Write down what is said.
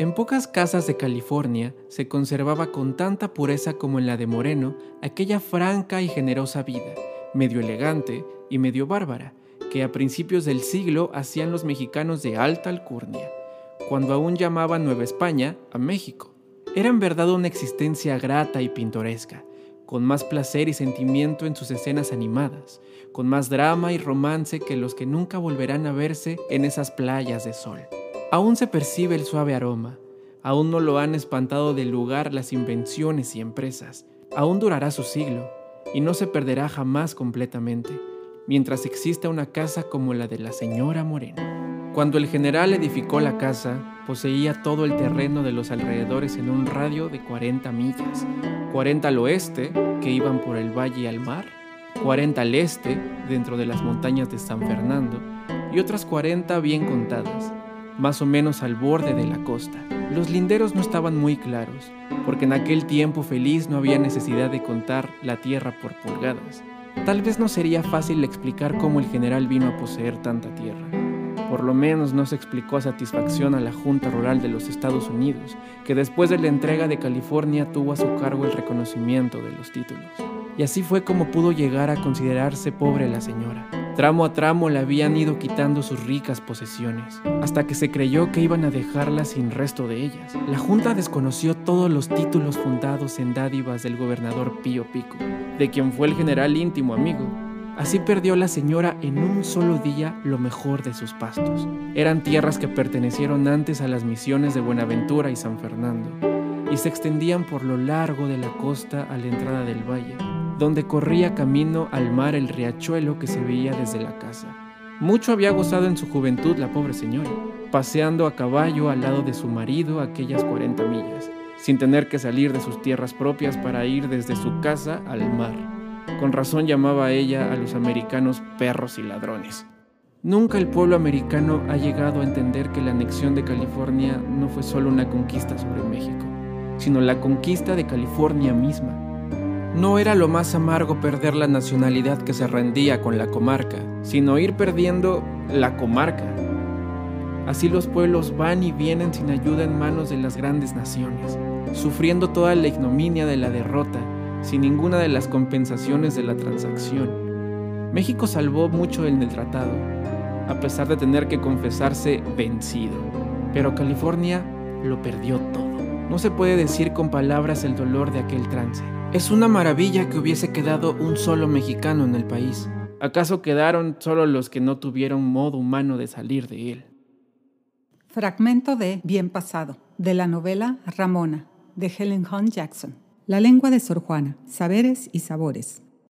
En pocas casas de California se conservaba con tanta pureza como en la de Moreno aquella franca y generosa vida, medio elegante y medio bárbara, que a principios del siglo hacían los mexicanos de alta alcurnia, cuando aún llamaban Nueva España a México. Era en verdad una existencia grata y pintoresca, con más placer y sentimiento en sus escenas animadas, con más drama y romance que los que nunca volverán a verse en esas playas de sol. Aún se percibe el suave aroma, aún no lo han espantado del lugar las invenciones y empresas, aún durará su siglo y no se perderá jamás completamente, mientras exista una casa como la de la señora Moreno. Cuando el general edificó la casa, poseía todo el terreno de los alrededores en un radio de 40 millas, 40 al oeste, que iban por el valle al mar, 40 al este, dentro de las montañas de San Fernando, y otras 40 bien contadas, más o menos al borde de la costa. Los linderos no estaban muy claros, porque en aquel tiempo feliz no había necesidad de contar la tierra por pulgadas. Tal vez no sería fácil explicar cómo el general vino a poseer tanta tierra. Por lo menos no se explicó a satisfacción a la Junta Rural de los Estados Unidos, que después de la entrega de California tuvo a su cargo el reconocimiento de los títulos. Y así fue como pudo llegar a considerarse pobre la señora. Tramo a tramo le habían ido quitando sus ricas posesiones, hasta que se creyó que iban a dejarla sin resto de ellas. La Junta desconoció todos los títulos fundados en dádivas del gobernador Pío Pico, de quien fue el general íntimo amigo. Así perdió la señora en un solo día lo mejor de sus pastos. Eran tierras que pertenecieron antes a las misiones de Buenaventura y San Fernando, y se extendían por lo largo de la costa a la entrada del valle donde corría camino al mar el riachuelo que se veía desde la casa. Mucho había gozado en su juventud la pobre señora, paseando a caballo al lado de su marido aquellas 40 millas, sin tener que salir de sus tierras propias para ir desde su casa al mar. Con razón llamaba ella a los americanos perros y ladrones. Nunca el pueblo americano ha llegado a entender que la anexión de California no fue solo una conquista sobre México, sino la conquista de California misma no era lo más amargo perder la nacionalidad que se rendía con la comarca, sino ir perdiendo la comarca. Así los pueblos van y vienen sin ayuda en manos de las grandes naciones, sufriendo toda la ignominia de la derrota, sin ninguna de las compensaciones de la transacción. México salvó mucho en el tratado, a pesar de tener que confesarse vencido, pero California lo perdió todo. No se puede decir con palabras el dolor de aquel trance. Es una maravilla que hubiese quedado un solo mexicano en el país. ¿Acaso quedaron solo los que no tuvieron modo humano de salir de él? Fragmento de Bien pasado, de la novela Ramona, de Helen Hunt Jackson. La lengua de Sor Juana, saberes y sabores.